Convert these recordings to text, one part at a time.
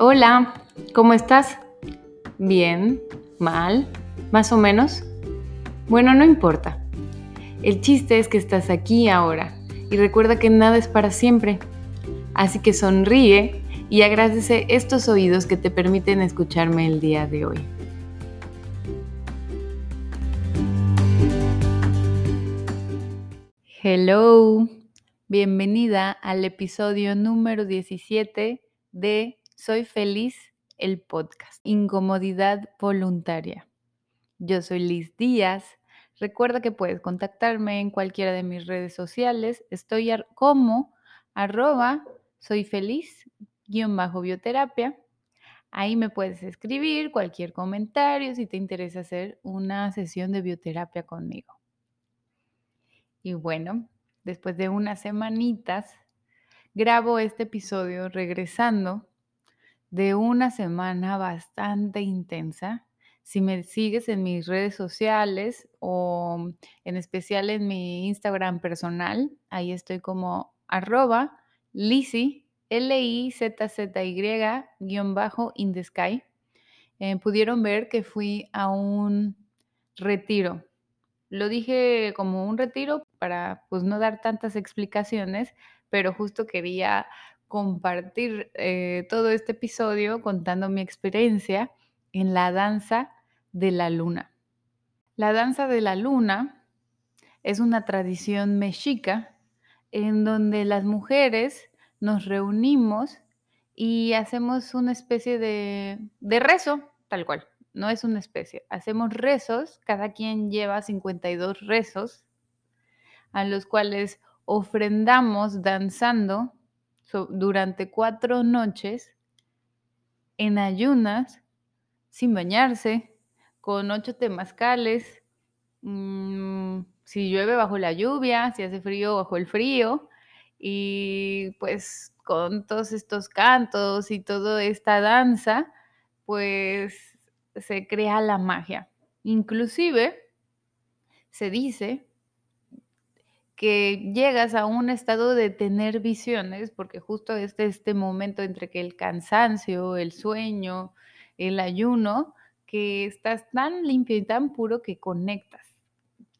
Hola, ¿cómo estás? ¿Bien? ¿Mal? ¿Más o menos? Bueno, no importa. El chiste es que estás aquí ahora y recuerda que nada es para siempre. Así que sonríe y agradece estos oídos que te permiten escucharme el día de hoy. Hello, bienvenida al episodio número 17 de soy feliz, el podcast. Incomodidad voluntaria. Yo soy Liz Díaz. Recuerda que puedes contactarme en cualquiera de mis redes sociales. Estoy como arroba soy feliz guion bajo bioterapia. Ahí me puedes escribir cualquier comentario si te interesa hacer una sesión de bioterapia conmigo. Y bueno, después de unas semanitas, grabo este episodio regresando de una semana bastante intensa. Si me sigues en mis redes sociales o en especial en mi Instagram personal, ahí estoy como arroba Lizzy, L-I-Z-Z-Y, bajo. Eh, pudieron ver que fui a un retiro. Lo dije como un retiro para pues no dar tantas explicaciones, pero justo quería compartir eh, todo este episodio contando mi experiencia en la danza de la luna. La danza de la luna es una tradición mexica en donde las mujeres nos reunimos y hacemos una especie de, de rezo, tal cual, no es una especie, hacemos rezos, cada quien lleva 52 rezos a los cuales ofrendamos danzando durante cuatro noches en ayunas, sin bañarse, con ocho temazcales, mm, si llueve bajo la lluvia, si hace frío bajo el frío, y pues con todos estos cantos y toda esta danza, pues se crea la magia. Inclusive se dice que llegas a un estado de tener visiones, porque justo este, este momento entre que el cansancio, el sueño, el ayuno, que estás tan limpio y tan puro que conectas,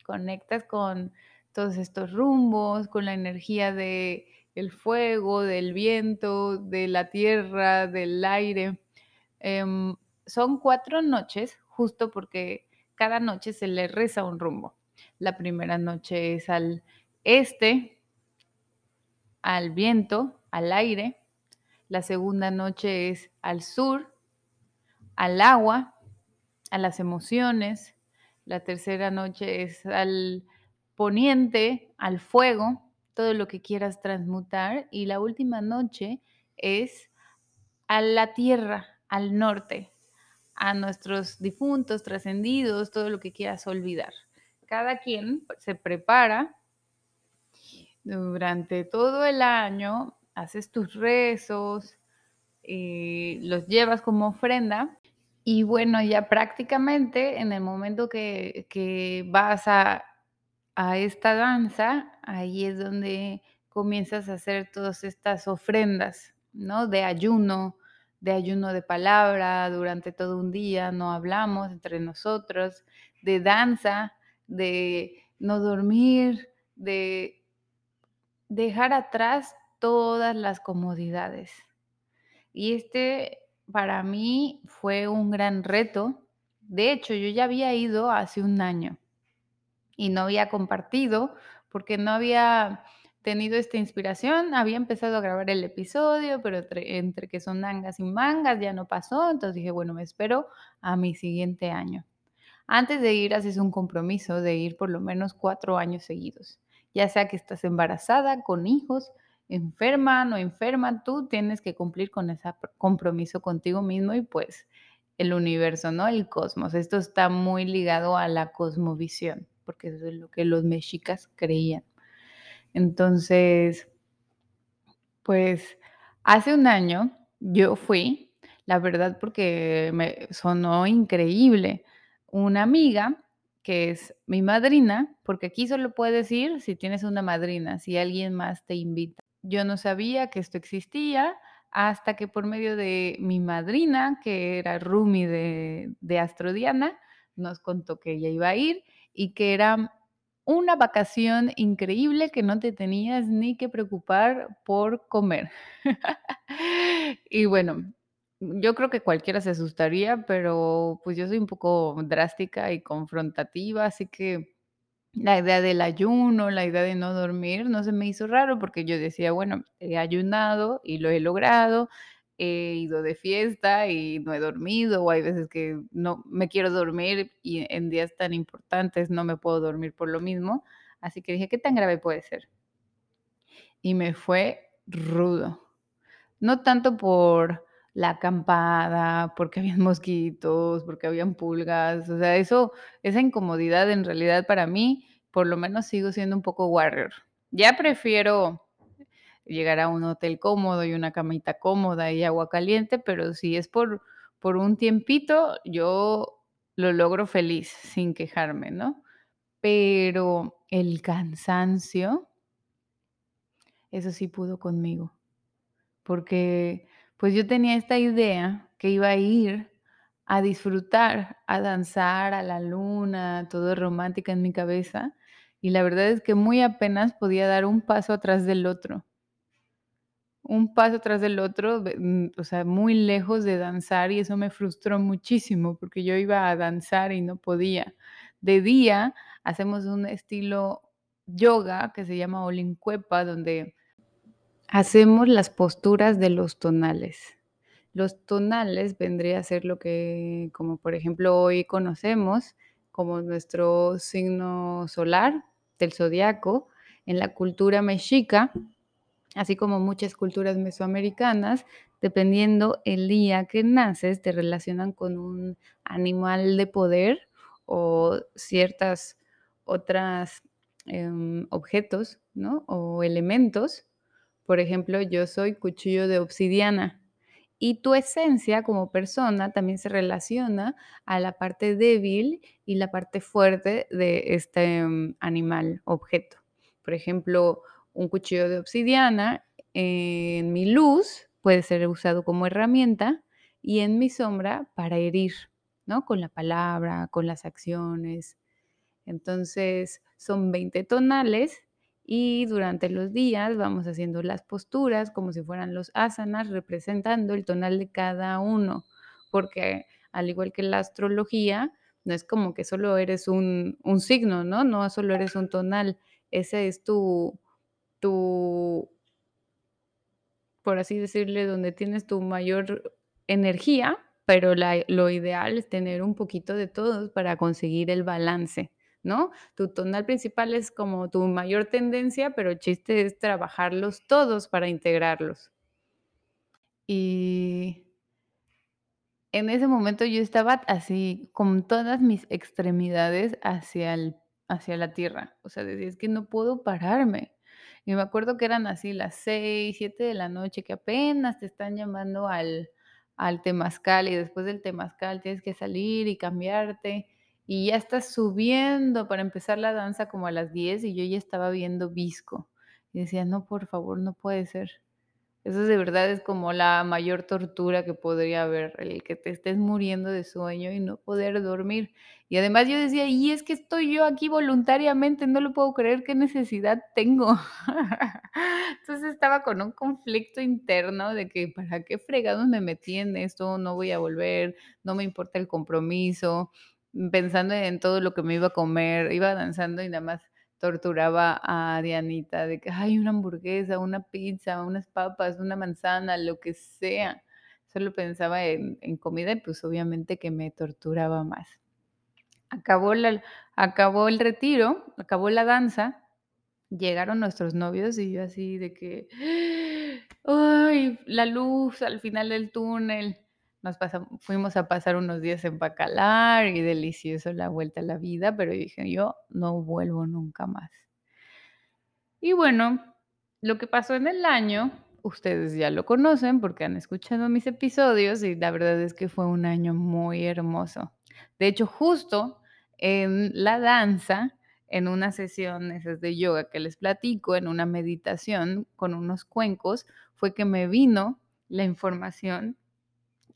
conectas con todos estos rumbos, con la energía de el fuego, del viento, de la tierra, del aire. Em, son cuatro noches, justo porque cada noche se le reza un rumbo. La primera noche es al este al viento, al aire. La segunda noche es al sur, al agua, a las emociones. La tercera noche es al poniente, al fuego, todo lo que quieras transmutar. Y la última noche es a la tierra, al norte, a nuestros difuntos, trascendidos, todo lo que quieras olvidar. Cada quien se prepara durante todo el año haces tus rezos, y los llevas como ofrenda y bueno, ya prácticamente en el momento que, vas a, a, esta danza, ahí es donde comienzas a hacer todas estas ofrendas, ¿no? De ayuno, de ayuno de palabra, durante todo un día no hablamos entre nosotros, de danza, de no dormir, de dejar atrás todas las comodidades. Y este para mí fue un gran reto. De hecho, yo ya había ido hace un año y no había compartido porque no había tenido esta inspiración. Había empezado a grabar el episodio, pero entre, que son mangas y mangas ya no pasó. Entonces dije, bueno, me espero a mi siguiente año. Antes de ir, haces un compromiso de ir por lo menos cuatro años seguidos ya sea que estás embarazada, con hijos, enferma, no enferma, tú tienes que cumplir con ese compromiso contigo mismo y pues el universo, ¿no? El cosmos. Esto está muy ligado a la cosmovisión, porque eso es lo que los mexicas creían. Entonces, pues hace un año yo fui, la verdad, porque me sonó increíble. Una amiga que es mi madrina, porque aquí solo puedes ir si tienes una madrina, si alguien más te invita. Yo no sabía que esto existía hasta que por medio de mi madrina, que era Rumi de, de Astrodiana, nos contó que ella iba a ir y que era una vacación increíble que no te tenías ni que preocupar por comer. y bueno, yo creo que cualquiera se asustaría, pero pues yo soy un poco drástica y confrontativa, así que la idea del ayuno, la idea de no dormir, no se me hizo raro porque yo decía, bueno, he ayunado y lo he logrado, he ido de fiesta y no he dormido, o hay veces que no me quiero dormir y en días tan importantes no me puedo dormir por lo mismo. Así que dije, ¿qué tan grave puede ser? Y me fue rudo. No tanto por la acampada, porque habían mosquitos, porque habían pulgas, o sea, eso, esa incomodidad en realidad para mí, por lo menos sigo siendo un poco warrior. Ya prefiero llegar a un hotel cómodo y una camita cómoda y agua caliente, pero si es por, por un tiempito, yo lo logro feliz, sin quejarme, ¿no? Pero el cansancio, eso sí pudo conmigo, porque pues yo tenía esta idea que iba a ir a disfrutar, a danzar a la luna, todo romántica en mi cabeza, y la verdad es que muy apenas podía dar un paso atrás del otro. Un paso atrás del otro, mm, o sea, muy lejos de danzar, y eso me frustró muchísimo, porque yo iba a danzar y no podía. De día hacemos un estilo yoga que se llama Olincuepa, donde hacemos las posturas de los tonales. Los tonales vendría a ser lo que, como por ejemplo hoy conocemos como nuestro signo solar del zodiaco en la cultura mexica, así como muchas culturas mesoamericanas, dependiendo el día que naces, te relacionan con un animal de poder o ciertas otras em, objetos, ¿no? O elementos. Por ejemplo, yo soy cuchillo de obsidiana y tu esencia como persona también se relaciona a la parte débil y la parte fuerte de este mm, animal, objeto. Por ejemplo, un cuchillo de obsidiana en mi luz puede ser usado como herramienta y en mi sombra para herir, ¿no? Con la palabra, con las acciones. Entonces, son 20 tonales y durante los días vamos haciendo las posturas como si fueran los asanas, representando el tonal de cada uno, porque al igual que la astrología, no es como que solo eres un, un signo, ¿no? No solo eres un tonal, ese es tu, tu, por así decirle, donde tienes tu mayor energía, pero lo ideal es tener un poquito de todos para conseguir el balance, Tu tonal principal es como tu mayor tendencia, pero el chiste es trabajarlos todos para integrarlos. Y en ese momento yo estaba así, con todas mis extremidades hacia el hacia la tierra. O sea, decía: "Es que no puedo pararme". Y me acuerdo que eran así las 6 7 de la noche, que apenas te están llamando al al temazcal, y después del temazcal tienes que salir y cambiarte, y ya estás subiendo para empezar la danza como a las 10 y yo ya estaba viendo visco. Y decía: "No, por favor, no puede ser". Eso de verdad es como la mayor tortura que podría haber, el que te estés muriendo de sueño y no poder dormir. Y además yo decía: "Y es que estoy yo aquí voluntariamente, no lo puedo creer, ¿qué necesidad tengo?". Entonces estaba con un conflicto interno de que, ¿para qué fregados me metí en esto? No voy a volver, no me importa el compromiso, pensando en todo lo que me iba a comer, iba danzando y nada más torturaba a Dianita de que: "Ay, una hamburguesa, una pizza, unas papas, una manzana", lo que sea. Solo pensaba en en comida y, pues, obviamente que me torturaba más. Acabó la acabó el retiro, acabó la danza, llegaron nuestros novios y yo así de que: "Ay, la luz al final del túnel". Nos pasam fuimos a pasar unos días en Bacalar y delicioso la vuelta a la vida, pero dije: "Yo no vuelvo nunca más". Y bueno, lo que pasó en el año, ustedes ya lo conocen porque han escuchado mis episodios y la verdad es que fue un año muy hermoso. De hecho, justo en la danza, en una sesión esas de yoga que les platico, en una meditación con unos cuencos, fue que me vino la información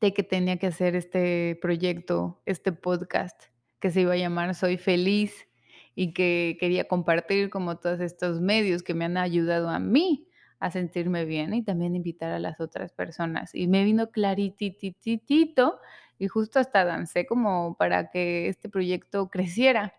de que tenía que hacer este proyecto, este podcast que se iba a llamar Soy Feliz y que quería compartir como todos estos medios que me han ayudado a mí a sentirme bien y también invitar a las otras personas. Y me vino claritititito y justo hasta dancé como para que este proyecto creciera.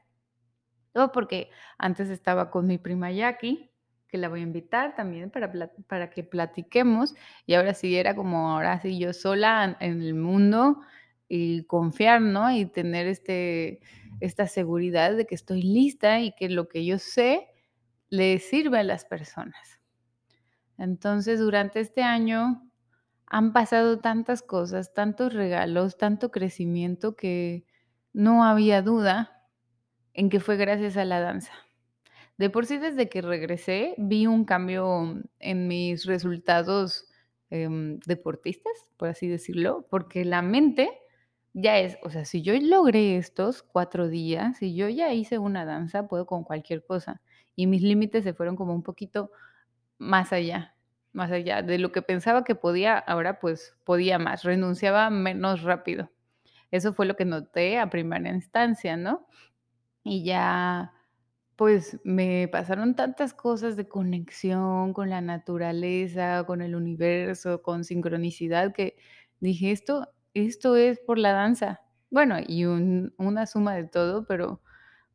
Todo porque antes estaba con mi prima Jackie, que la voy a invitar también para, para que platiquemos. Y ahora sí era como, ahora sí yo sola en, el mundo y confiar, ¿no? Y tener este, esta seguridad de que estoy lista y que lo que yo sé le sirve a las personas. Entonces, durante este año han pasado tantas cosas, tantos regalos, tanto crecimiento que no había duda en que fue gracias a la danza. De por sí, desde que regresé, vi un cambio en mis resultados em, deportistas, por así decirlo, porque la mente ya es, o sea, si yo logré estos cuatro días, si yo ya hice una danza, puedo con cualquier cosa. Y mis límites se fueron como un poquito más allá, más allá de lo que pensaba que podía, ahora pues podía más, renunciaba menos rápido. Eso fue lo que noté a primera instancia, ¿no? Y ya, pues, me pasaron tantas cosas de conexión con la naturaleza, con el universo, con sincronicidad, que dije: "Esto esto es por la danza". Bueno, y un una suma de todo, pero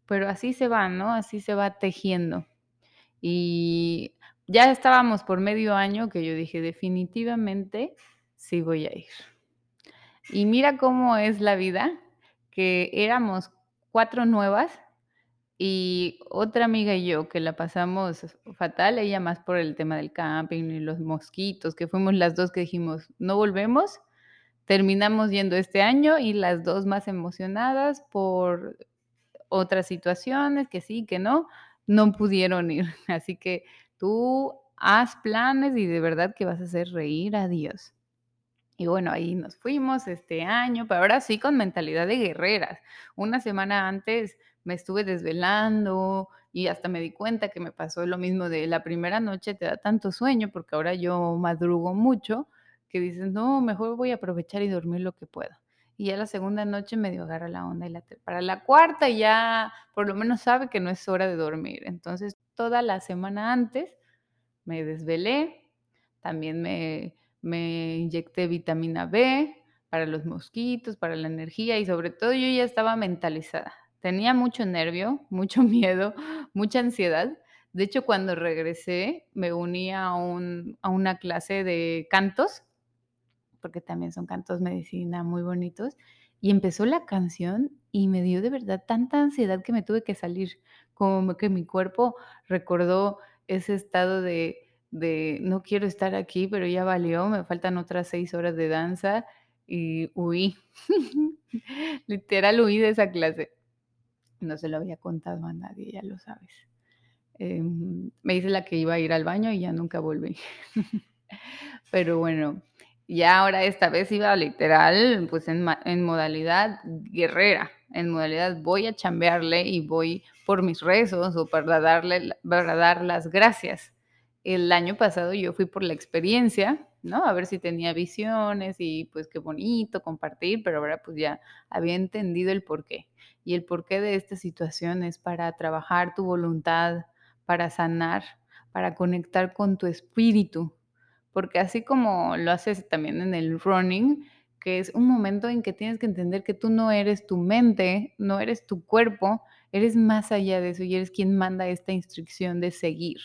pero así se va, ¿no? Así se va tejiendo. Y ya estábamos por medio año que yo dije: "Definitivamente sí voy a ir". Y mira cómo es la vida, que éramos 4 nuevas y otra amiga y yo que la pasamos fatal, ella más por el tema del camping y los mosquitos, que fuimos las 2 que dijimos: "No volvemos". Terminamos yendo este año y las 2 más emocionadas por otras situaciones, que sí, que no, no pudieron ir. Así que tú haz planes y de verdad que vas a hacer reír a Dios. Y bueno, ahí nos fuimos este año, pero ahora sí con mentalidad de guerreras. Una semana antes me estuve desvelando y hasta me di cuenta que me pasó lo mismo de la primera noche te da tanto sueño porque ahora yo madrugo mucho que dices, no, mejor voy a aprovechar y dormir lo que pueda. Y ya la segunda noche medio agarra la onda y la para la cuarta ya por lo menos sabe que no es hora de dormir. Entonces, toda la semana antes me desvelé, también me me inyecté vitamina B para los mosquitos, para la energía y sobre todo yo ya estaba mentalizada. Tenía mucho nervio, mucho miedo, mucha ansiedad. De hecho, cuando regresé, me uní a, un, a una clase de cantos, porque también son cantos medicina muy bonitos, y empezó la canción y me dio de verdad tanta ansiedad que me tuve que salir, como que mi cuerpo recordó ese estado de de no quiero estar aquí, pero ya valió, me faltan otras seis horas de danza y huí. Literal huí de esa clase. No se lo había contado a nadie, ya lo sabes. Em, me dice la que iba a ir al baño y ya nunca volví. pero bueno, ya ahora esta vez iba literal, pues en, en modalidad guerrera, en modalidad voy a chambearle y voy por mis rezos o para darle, para dar las gracias el año pasado yo fui por la experiencia, ¿no? A ver si tenía visiones y pues qué bonito compartir, pero ahora pues ya había entendido el porqué. Y el porqué de esta situación es para trabajar tu voluntad, para sanar, para conectar con tu espíritu, porque así como lo haces también en el running, que es un momento en que tienes que entender que tú no eres tu mente, no eres tu cuerpo, eres más allá de eso y eres quien manda esta instrucción de seguir.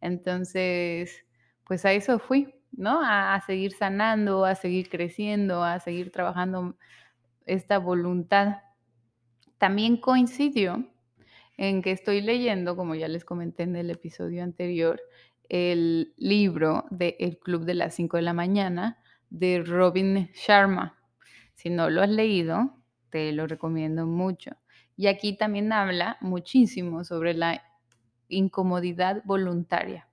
Entonces, pues a eso fui, ¿no? A, seguir sanando, a seguir creciendo, a seguir trabajando esta voluntad. También coincidió en que estoy leyendo, como ya les comenté en el episodio anterior, el libro de El Club de las 5 de la mañana de Robin Sharma. Si no lo has leído, te lo recomiendo mucho. Y aquí también habla muchísimo sobre la incomodidad voluntaria.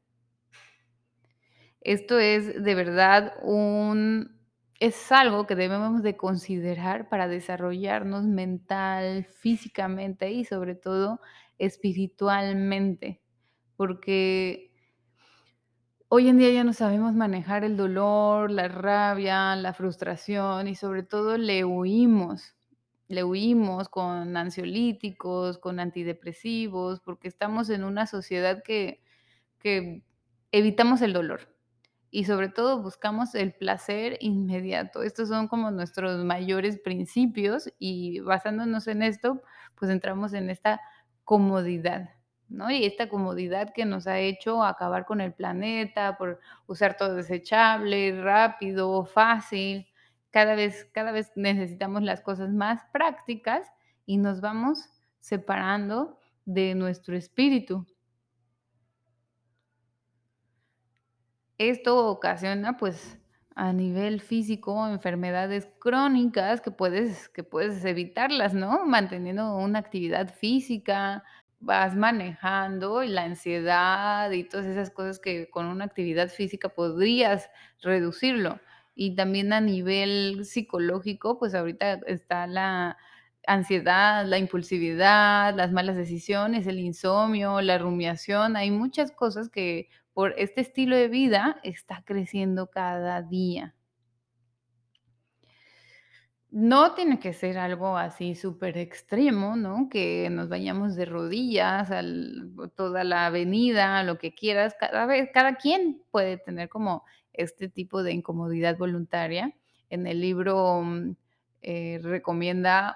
Esto es de verdad un es algo que debemos de considerar para desarrollarnos mental, físicamente y sobre todo espiritualmente, porque hoy en día ya no sabemos manejar el dolor, la rabia, la frustración y sobre todo le huimos. Le huimos con ansiolíticos, con antidepresivos, porque estamos en una sociedad que que evitamos el dolor y sobre todo buscamos el placer inmediato. Estos son como nuestros mayores principios y basándonos en esto, pues entramos en esta comodidad, ¿no? Y esta comodidad que nos ha hecho acabar con el planeta por usar todo desechable, rápido, fácil. Cada vez, cada vez necesitamos las cosas más prácticas y nos vamos separando de nuestro espíritu. Esto ocasiona, pues, a nivel físico, enfermedades crónicas que puedes que puedes evitarlas, ¿no? Manteniendo una actividad física, vas manejando y la ansiedad y todas esas cosas que con una actividad física podrías reducirlo. Y también a nivel psicológico, pues ahorita está la ansiedad, la impulsividad, las malas decisiones, el insomnio, la rumiación. Hay muchas cosas que por este estilo de vida está creciendo cada día. No tiene que ser algo así súper extremo, ¿no? Que nos vayamos de rodillas al toda la avenida, lo que quieras. Cada vez cada quien puede tener como este tipo de incomodidad voluntaria. En el libro, mm, eh, recomienda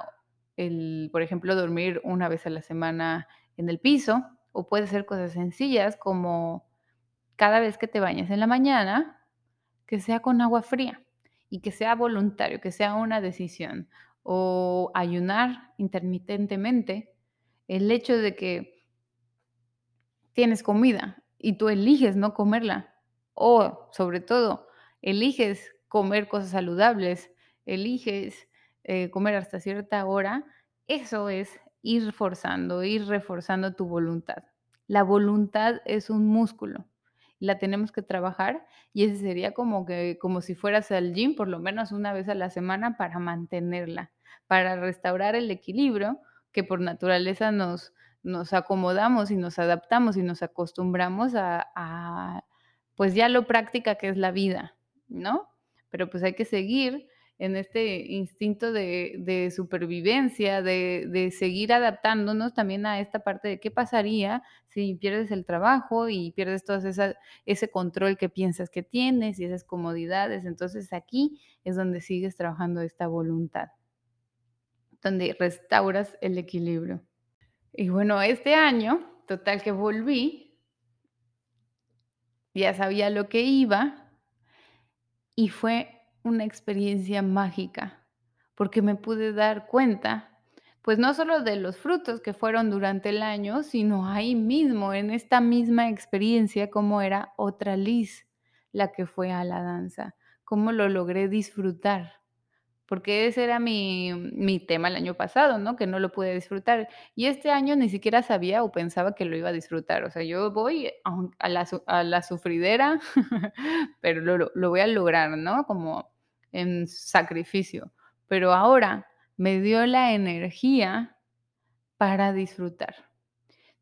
el, por ejemplo, dormir una vez a la semana en el piso, o puede ser cosas sencillas como cada vez que te bañes en la mañana, que sea con agua fría y que sea voluntario, que sea una decisión. O ayunar intermitentemente, el hecho de que tienes comida y tú eliges no comerla, o sobre todo, eliges comer cosas saludables, eliges, eh, comer hasta cierta hora, eso es ir forzando, ir reforzando tu voluntad. La voluntad es un músculo la tenemos que trabajar y ese sería como que como si fueras al gym por lo menos una vez a la semana para mantenerla, para restaurar el equilibrio que por naturaleza nos nos acomodamos y nos adaptamos y nos acostumbramos a a, pues, ya lo práctica que es la vida, ¿no? Pero, pues, hay que seguir en este instinto de de supervivencia, de de seguir adaptándonos también a esta parte de qué pasaría si pierdes el trabajo y pierdes esas ese control que piensas que tienes y esas comodidades. Entonces, aquí es donde sigues trabajando esta voluntad, donde restauras el equilibrio. Y bueno, este año, total que volví, ya sabía lo que iba y fue una experiencia mágica, porque me pude dar cuenta, pues no solo de los frutos que fueron durante el año, sino ahí mismo, en esta misma experiencia, cómo era otra Liz la que fue a la danza, cómo lo logré disfrutar. Porque ese era mi mi tema el año pasado, ¿no? Que no lo pude disfrutar. Y este año ni siquiera sabía o pensaba que lo iba a disfrutar. O sea, yo voy a la a la sufridera, pero lo lo voy a lograr, ¿no? Como en sacrificio. Pero ahora me dio la energía para disfrutar.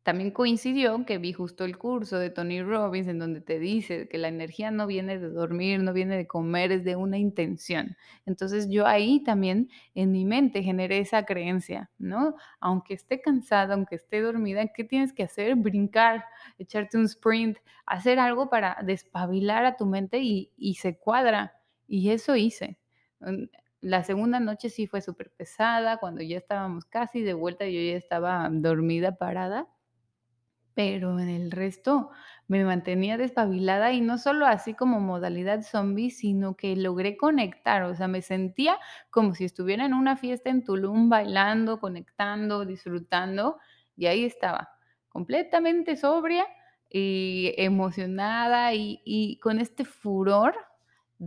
También coincidió que vi justo el curso de Tony Robbins en donde te dice que la energía no viene de dormir, no viene de comer, es de una intención. Entonces yo ahí también en mi mente generé esa creencia, ¿no? Aunque esté cansada, aunque esté dormida, ¿qué tienes que hacer? Brincar, echarte un sprint, hacer algo para despabilar a tu mente y, y se cuadra. Y eso hice. La segunda noche sí fue súper pesada, cuando ya estábamos casi de vuelta, yo ya estaba dormida, parada pero en el resto me mantenía despabilada y no solo así como modalidad zombie, sino que logré conectar, o sea, me sentía como si estuviera en una fiesta en Tulum bailando, conectando, disfrutando, y ahí estaba, completamente sobria y emocionada y y con este furor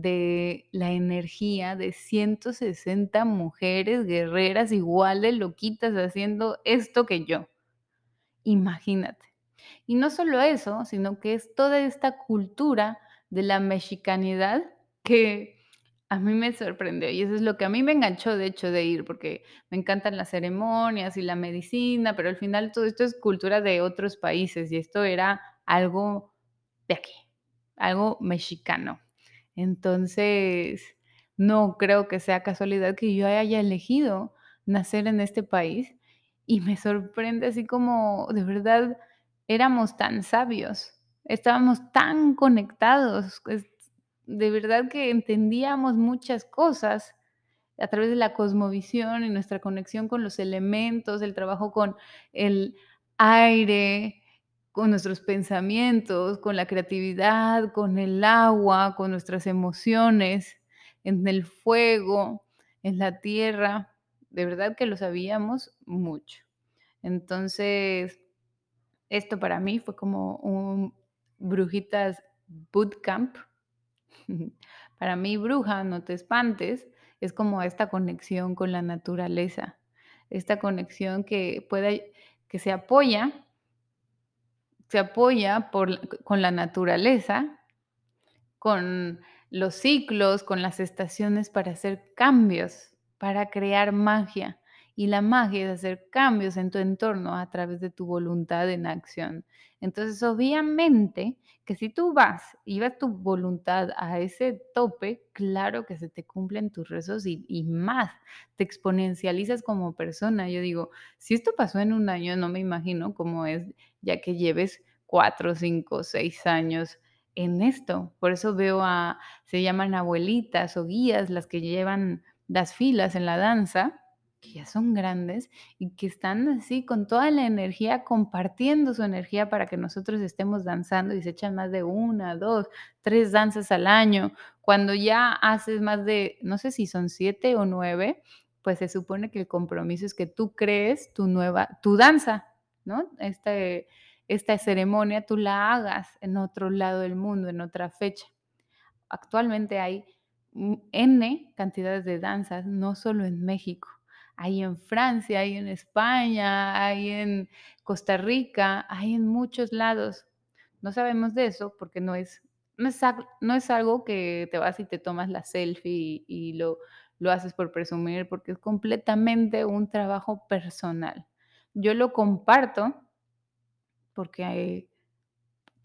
de la energía de 160 mujeres guerreras igual de loquitas haciendo esto que yo, imagínate. Y no solo eso, sino que es toda esta cultura de la mexicanidad que a mí me sorprendió, y eso es lo que a mí me enganchó, de hecho, de ir, porque me encantan las ceremonias y la medicina, pero al final todo esto es cultura de otros países y esto era algo de aquí. algo mexicano. Entonces, no creo que sea casualidad que yo haya elegido nacer en este país y me sorprende así como de verdad éramos tan sabios, estábamos tan conectados, de verdad que entendíamos muchas cosas a través de la cosmovisión y nuestra conexión con los elementos, el trabajo con el aire, con nuestros pensamientos, con la creatividad, con el agua, con nuestras emociones, en el fuego, en la tierra. De verdad que lo sabíamos mucho. Entonces, esto para mí fue como un brujitas bootcamp. Para mí, bruja, no te espantes, es como esta conexión con la naturaleza, esta conexión que que se apoya, se apoya por, con la naturaleza, con los ciclos, con las estaciones para hacer cambios, para crear magia. Y la magia es hacer cambios en tu entorno a través de tu voluntad en acción. Entonces, obviamente, que si tú vas y vas tu voluntad a ese tope, claro que se te cumplen tus rezos y, y, más, te exponencializas como persona. Yo digo, si esto pasó en un año, no me imagino cómo es ya que lleves cuatro, cinco, seis años en esto. Por eso veo a, se llaman abuelitas o guías las que llevan las filas en la danza que ya son grandes y que están así con toda la energía, compartiendo su energía para que nosotros estemos danzando y se echan más de una, dos, tres danzas al año. Cuando ya haces más de, no sé si son siete o nueve, pues se supone que el compromiso es que tú crees tu nueva, tu danza, ¿no? Este, esta ceremonia tú la hagas en otro lado del mundo, en otra fecha. Actualmente hay N cantidades de danzas, no solo en México hay en Francia, hay en España, hay en Costa Rica, hay en muchos lados. No sabemos de eso porque no es, no es, no es algo que te vas y te tomas la selfie y, lo, lo haces por presumir, porque es completamente un trabajo personal. Yo lo comparto porque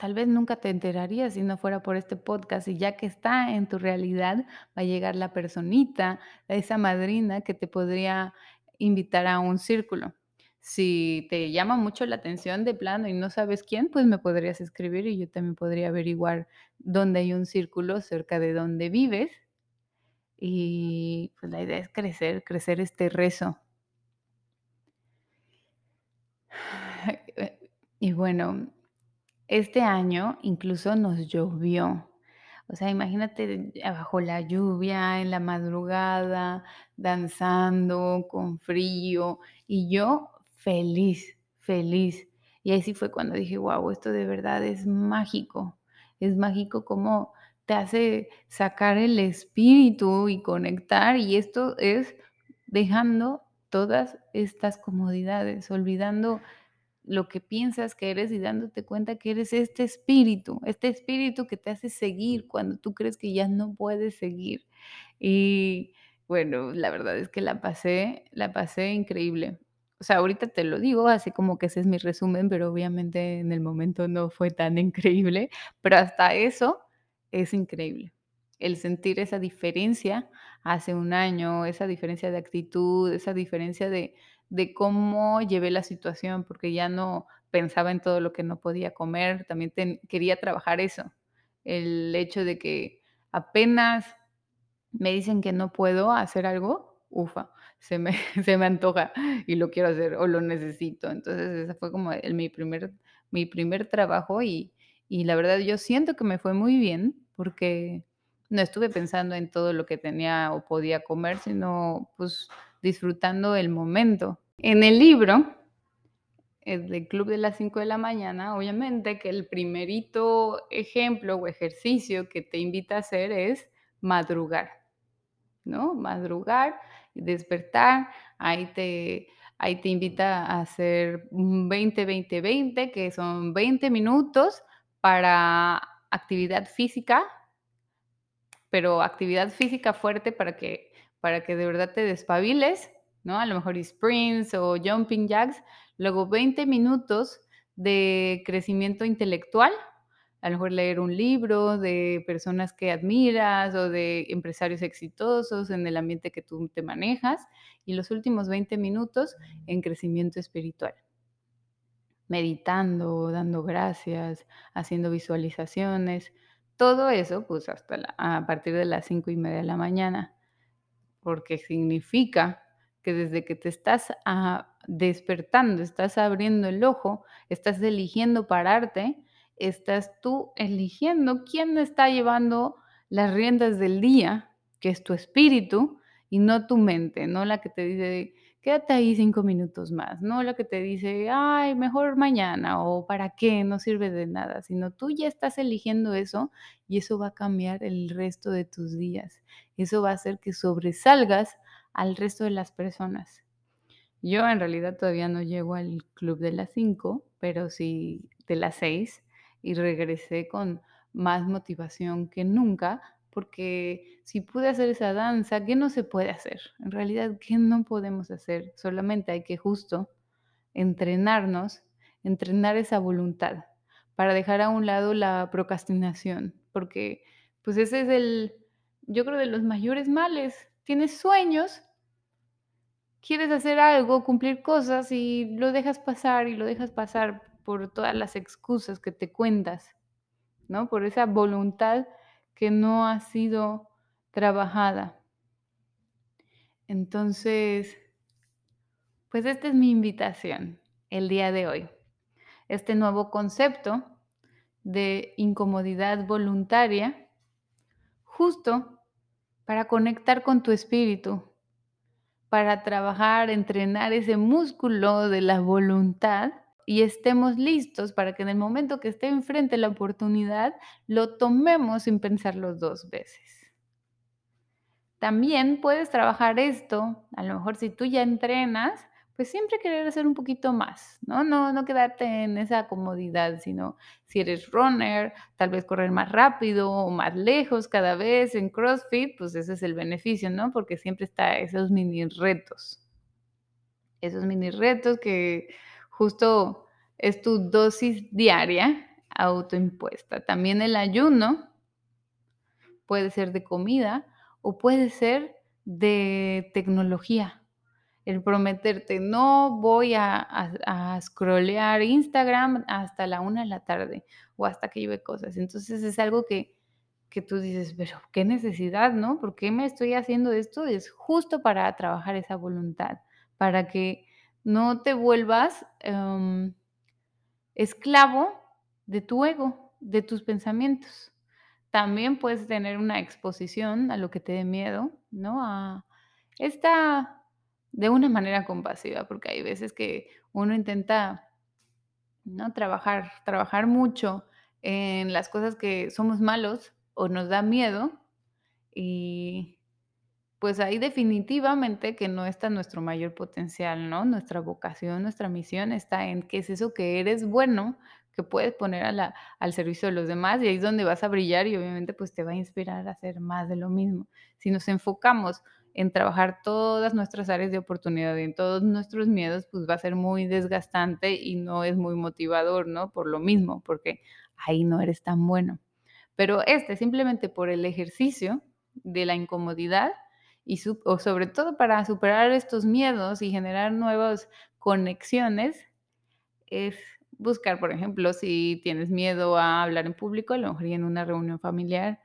tal vez nunca te enterarías si no fuera por este podcast y ya que está en tu realidad, va a llegar la personita, esa madrina que te podría invitar a un círculo. Si te llama mucho la atención de plano y no sabes quién, pues me podrías escribir y yo también podría averiguar dónde hay un círculo cerca de donde vives. Y pues la idea es crecer, crecer este rezo. Y bueno, este año incluso nos llovió. O sea, imagínate bajo la lluvia, en la madrugada, danzando, con frío, y yo feliz, feliz. Y ahí sí fue cuando dije, wow, esto de verdad es mágico. Es mágico como te hace sacar el espíritu y conectar, y esto es dejando todas estas comodidades, olvidando lo que piensas que eres y dándote cuenta que eres este espíritu, este espíritu que te hace seguir cuando tú crees que ya no puedes seguir. Y bueno, la verdad es que la pasé, la pasé increíble. O sea, ahorita te lo digo, así como que ese es mi resumen, pero obviamente en el momento no fue tan increíble, pero hasta eso es increíble. El sentir esa diferencia hace un año, esa diferencia de actitud, esa diferencia de, de cómo llevé la situación, porque ya no pensaba en todo lo que no podía comer, también quería trabajar eso, el hecho de que apenas me dicen que no puedo hacer algo, ufa, se me, se me antoja y lo quiero hacer o lo necesito. Entonces, ese fue como el, mi, primer, mi primer trabajo y, y la verdad yo siento que me fue muy bien porque no estuve pensando en todo lo que tenía o podía comer, sino pues disfrutando el momento. En el libro, el del Club de las 5 de la mañana, obviamente que el primerito ejemplo o ejercicio que te invita a hacer es madrugar, ¿no? Madrugar, despertar, ahí te, ahí te invita a hacer 20-20-20, que son 20 minutos para actividad física, pero actividad física fuerte para que, para que de verdad te despabiles ¿no? A lo mejor sprints o jumping jacks, luego 20 minutos de crecimiento intelectual, a lo mejor leer un libro de personas que admiras o de empresarios exitosos en el ambiente que tú te manejas y los últimos 20 minutos en crecimiento espiritual. Meditando, dando gracias, haciendo visualizaciones, todo eso pues hasta a partir de las cinco y media de la mañana, porque significa que desde que te estás ah, despertando, estás abriendo el ojo, estás eligiendo pararte, estás tú eligiendo quién está llevando las riendas del día, que es tu espíritu y no tu mente, no la que te dice, quédate ahí cinco minutos más, no la que te dice, ay, mejor mañana o para qué, no sirve de nada, sino tú ya estás eligiendo eso y eso va a cambiar el resto de tus días. Eso va a hacer que sobresalgas al resto de las personas. Yo en realidad todavía no llego al club de las 5, pero sí de las 6 y regresé con más motivación que nunca, porque si pude hacer esa danza, ¿qué no se puede hacer? En realidad, ¿qué no podemos hacer? Solamente hay que justo entrenarnos, entrenar esa voluntad para dejar a un lado la procrastinación, porque pues ese es el, yo creo, de los mayores males. Tienes sueños, quieres hacer algo, cumplir cosas y lo dejas pasar y lo dejas pasar por todas las excusas que te cuentas, ¿no? Por esa voluntad que no ha sido trabajada. Entonces, pues esta es mi invitación el día de hoy. Este nuevo concepto de incomodidad voluntaria, justo para conectar con tu espíritu, para trabajar, entrenar ese músculo de la voluntad y estemos listos para que en el momento que esté enfrente la oportunidad, lo tomemos sin pensarlo dos veces. También puedes trabajar esto, a lo mejor si tú ya entrenas, pues siempre querer hacer un poquito más, ¿no? No, no quedarte en esa comodidad, sino si eres runner, tal vez correr más rápido o más lejos cada vez en CrossFit, pues ese es el beneficio, ¿no? Porque siempre está esos mini retos. Esos mini retos que justo es tu dosis diaria autoimpuesta. También el ayuno puede ser de comida o puede ser de tecnología el prometerte, no voy a, a, scrollear Instagram hasta la una de la tarde o hasta que lleve cosas. Entonces es algo que, que tú dices, pero qué necesidad, ¿no? ¿Por qué me estoy haciendo esto? Es justo para trabajar esa voluntad, para que no te vuelvas em, esclavo de tu ego, de tus pensamientos. También puedes tener una exposición a lo que te dé miedo, ¿no? A esta de una manera compasiva, porque hay veces que uno intenta, ¿no? Trabajar, trabajar mucho en las cosas que somos malos o nos da miedo y pues ahí definitivamente que no está nuestro mayor potencial, ¿no? Nuestra vocación, nuestra misión está en qué es eso que eres bueno, que puedes poner a al servicio de los demás y ahí es donde vas a brillar y obviamente pues te va a inspirar a hacer más de lo mismo. Si nos enfocamos en trabajar todas nuestras áreas de oportunidad y en todos nuestros miedos, pues va a ser muy desgastante y no es muy motivador, ¿no? Por lo mismo, porque ahí no eres tan bueno. Pero este, simplemente por el ejercicio de la incomodidad y o sobre todo para superar estos miedos y generar nuevas conexiones, es buscar, por ejemplo, si tienes miedo a hablar en público, a lo mejor en una reunión familiar,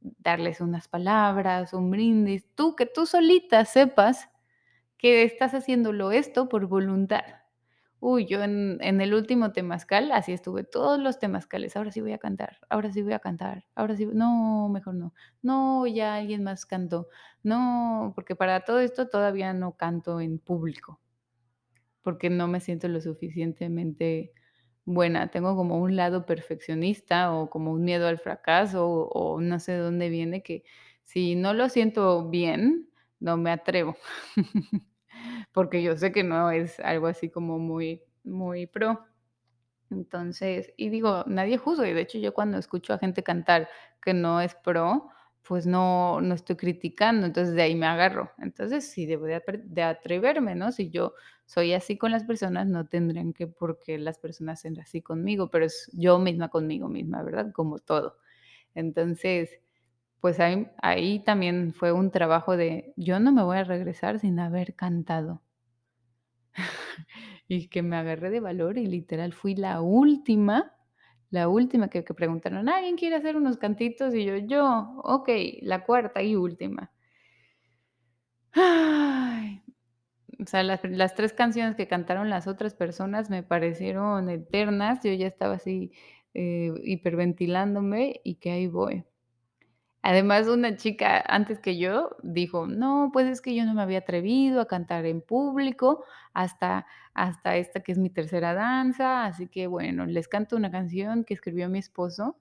darles unas palabras, un brindis, tú que tú solita sepas que estás haciéndolo esto por voluntad. Uy, yo en, el último temazcal, así estuve, todos los temazcales, ahora sí voy a cantar, ahora sí voy a cantar, ahora sí, no, mejor no, no, ya alguien más cantó, no, porque para todo esto todavía no canto en público, porque no me siento lo suficientemente buena, tengo como un lado perfeccionista o como un miedo al fracaso o, no sé de dónde viene que si no lo siento bien, no me atrevo. Porque yo sé que no es algo así como muy, muy pro. Entonces, y digo, nadie juzga, y de hecho yo cuando escucho a gente cantar que no es pro, pues no, no estoy criticando, entonces de ahí me agarro. Entonces sí debo de, de atreverme, ¿no? Si yo soy así con las personas, no tendrían que por qué las personas ser así conmigo, pero es yo misma conmigo misma, ¿verdad? Como todo. Entonces, pues ahí también fue un trabajo de yo no me voy a regresar sin haber cantado. Y que me agarré de valor y literal fui la última, la última que que preguntaron: "¿Alguien quiere hacer unos cantitos?" Y yo: "Yo, okey", la cuarta y última. Ay, o sea, las las 3 canciones que cantaron las otras personas me parecieron eternas. Yo ya estaba así, eh, hiperventilándome y que ahí voy. Además, una chica antes que yo dijo: "No, pues es que yo no me había atrevido a cantar en público hasta hasta esta que es mi tercera danza, así que bueno, les canto una canción que escribió mi esposo",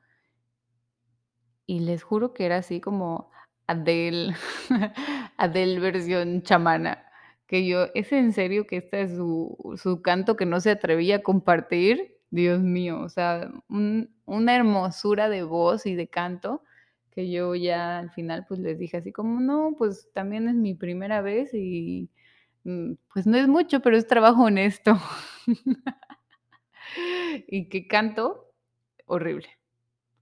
y les juro que era así como Adele, Adele versión chamana, que yo: "¿Es en serio que esta es su su canto que no se atrevía a compartir?". Dios mío, o sea, un una hermosura de voz y de canto, que yo ya al final, pues, les dije así como: "No, pues, también es mi primera vez y, mm, pues, no es mucho, pero es trabajo honesto". Y que canto horrible.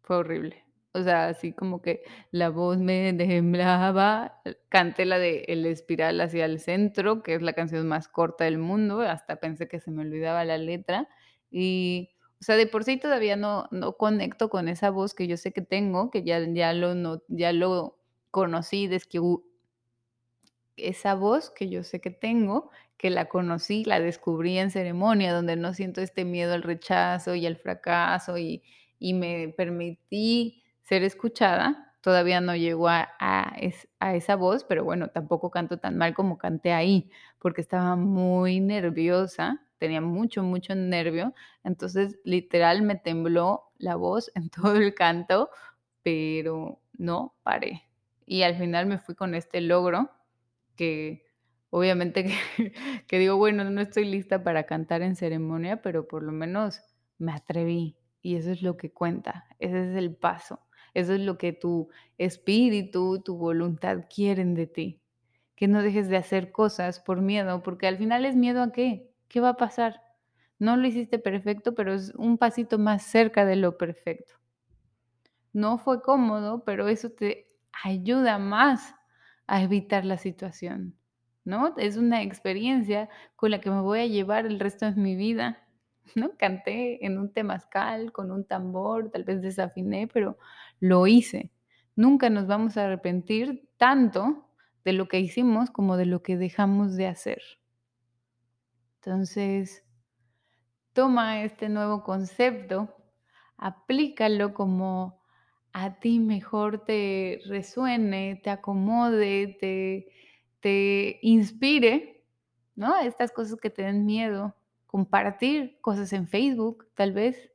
Fue horrible. O sea, así como que la voz me temblaba, canté la de El Espiral hacia el centro, que es la canción más corta del mundo, hasta pensé que se me olvidaba la letra. Y, o sea, de por sí todavía no no conecto con esa voz que yo sé que tengo, que ya ya lo no ya lo conocí desde que esa voz que yo sé que tengo, que la conocí, la descubrí en ceremonia, donde no siento este miedo al rechazo y al fracaso y, y me permití ser escuchada. Todavía no llego a, a es- a esa voz, pero bueno, tampoco canto tan mal como canté ahí, porque estaba muy nerviosa, tenía mucho, mucho nervio. Entonces, literal, me tembló la voz en todo el canto, pero no paré. Y al final me fui con este logro que obviamente que que digo, bueno, no estoy lista para cantar en ceremonia, pero por lo menos me atreví, y eso es lo que cuenta, ese es el paso, eso es lo que tu espíritu, tu voluntad quieren de ti, que no dejes de hacer cosas por miedo, porque al final es miedo a qué, ¿qué va a pasar? No lo hiciste perfecto, pero es un pasito más cerca de lo perfecto. No fue cómodo, pero eso te ayuda más a evitar la situación, ¿no? Es una experiencia con la que me voy a llevar el resto de mi vida, ¿no? Canté en un temazcal con un tambor, tal vez desafiné, pero lo hice. Nunca nos vamos a arrepentir tanto de lo que hicimos como de lo que dejamos de hacer. Entonces, Toma este nuevo concepto, aplícalo como a ti mejor te resuene, te acomode, te, te inspire, ¿no? Estas cosas que te den miedo, compartir cosas en Facebook, tal vez.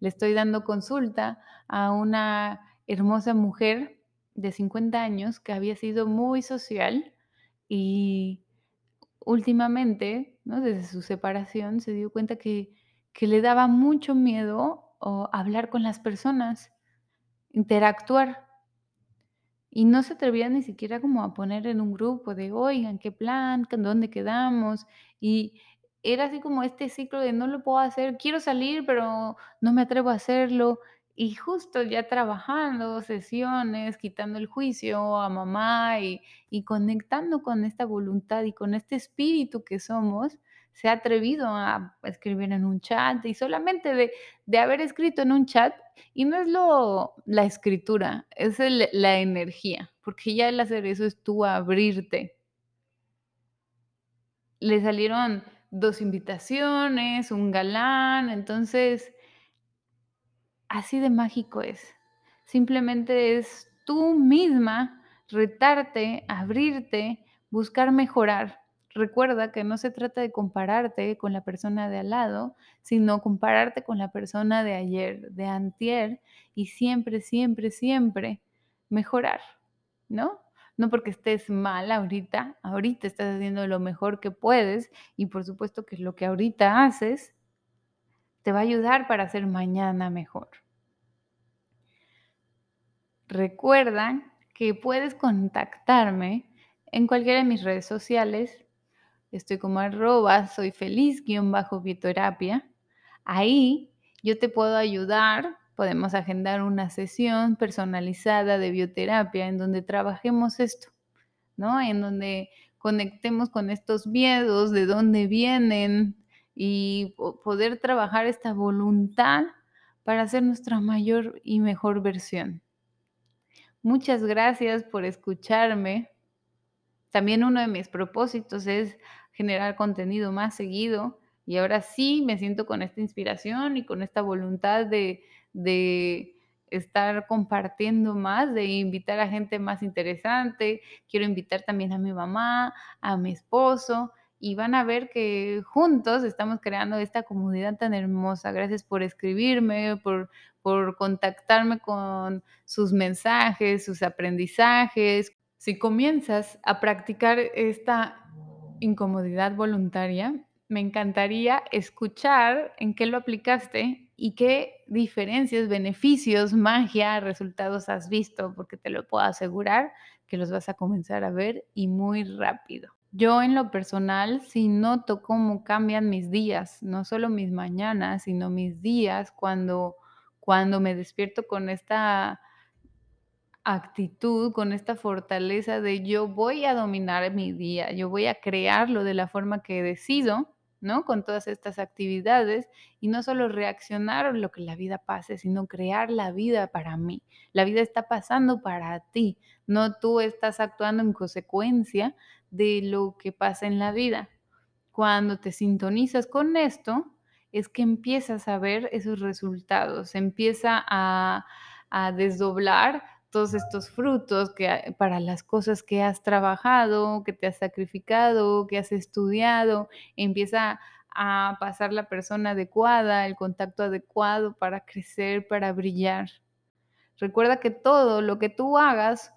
Le estoy dando consulta a una hermosa mujer de 50 años que había sido muy social y últimamente, Desde su separación, se dio cuenta que que le daba mucho miedo, hablar con las personas, interactuar. Y no se atrevía ni siquiera como a poner en un grupo de: "Oigan, ¿qué plan? ¿Qué dónde quedamos?". Y era así como este ciclo de: "No lo puedo hacer, quiero salir, pero no me atrevo a hacerlo". Y justo ya trabajando sesiones, quitando el juicio a mamá y y conectando con esta voluntad y con este espíritu que somos, se ha atrevido a escribir en un chat y solamente de de haber escrito en un chat y no es lo la escritura, es la energía, porque ya el hacer eso es tú abrirte. Le salieron 2 invitaciones, un galán, entonces Así de mágico es. Simplemente es tú misma retarte, abrirte, buscar mejorar. Recuerda que no se trata de compararte con la persona de al lado, sino compararte con la persona de ayer, de antier, y siempre, siempre, siempre mejorar, ¿no? No porque estés mal ahorita, ahorita estás haciendo lo mejor que puedes y por supuesto que lo que ahorita haces te va a ayudar para hacer mañana mejor. Recuerda que puedes contactarme en cualquiera de mis redes sociales. Estoy como arroba, soy feliz guion bajo bioterapia. Ahí yo te puedo ayudar, podemos agendar una sesión personalizada de bioterapia en donde trabajemos esto, ¿no? En donde conectemos con estos miedos, de dónde vienen y poder trabajar esta voluntad para ser nuestra mayor y mejor versión. Muchas gracias por escucharme. También uno de mis propósitos es generar contenido más seguido y ahora sí me siento con esta inspiración y con esta voluntad de, de estar compartiendo más, de invitar a gente más interesante. Quiero invitar también a mi mamá, a mi esposo y van a ver que juntos estamos creando esta comunidad tan hermosa. Gracias por escribirme, por, por contactarme con sus mensajes, sus aprendizajes. Si comienzas a practicar esta incomodidad voluntaria, me encantaría escuchar en qué lo aplicaste y qué diferencias, beneficios, magia, resultados has visto, porque te lo puedo asegurar que los vas a comenzar a ver y muy rápido. Yo en lo personal sí noto cómo cambian mis días, no solo mis mañanas, sino mis días cuando, cuando me despierto con esta actitud, con esta fortaleza de yo voy a dominar mi día, yo voy a crearlo de la forma que decido Con todas estas actividades y no solo reaccionar a lo que la vida pase, sino crear la vida para mí. La vida está pasando para ti, no tú estás actuando en consecuencia de lo que pasa en la vida. Cuando te sintonizas con esto, es que empiezas a ver esos resultados, empieza a desdoblar todos estos frutos que, para las cosas que has trabajado, que te has sacrificado, que has estudiado, empieza a pasar la persona adecuada, el contacto adecuado para crecer, para brillar. Recuerda que todo lo que tú hagas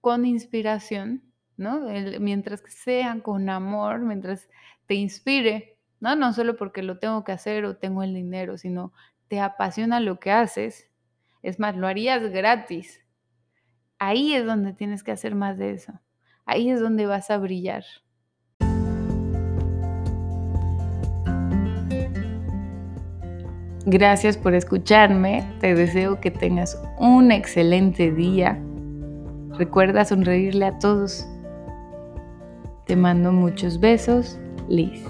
con inspiración, ¿no? mientras sea con amor, mientras te inspire, ¿no? No solo porque lo tengo que hacer o tengo el dinero, sino te apasiona lo que haces. Es más, lo harías gratis, Ahí es donde tienes que hacer más de eso. Ahí es donde vas a brillar. Gracias por escucharme. Te deseo que tengas un excelente día. Recuerda sonreírle a todos. Te mando muchos besos, Liz.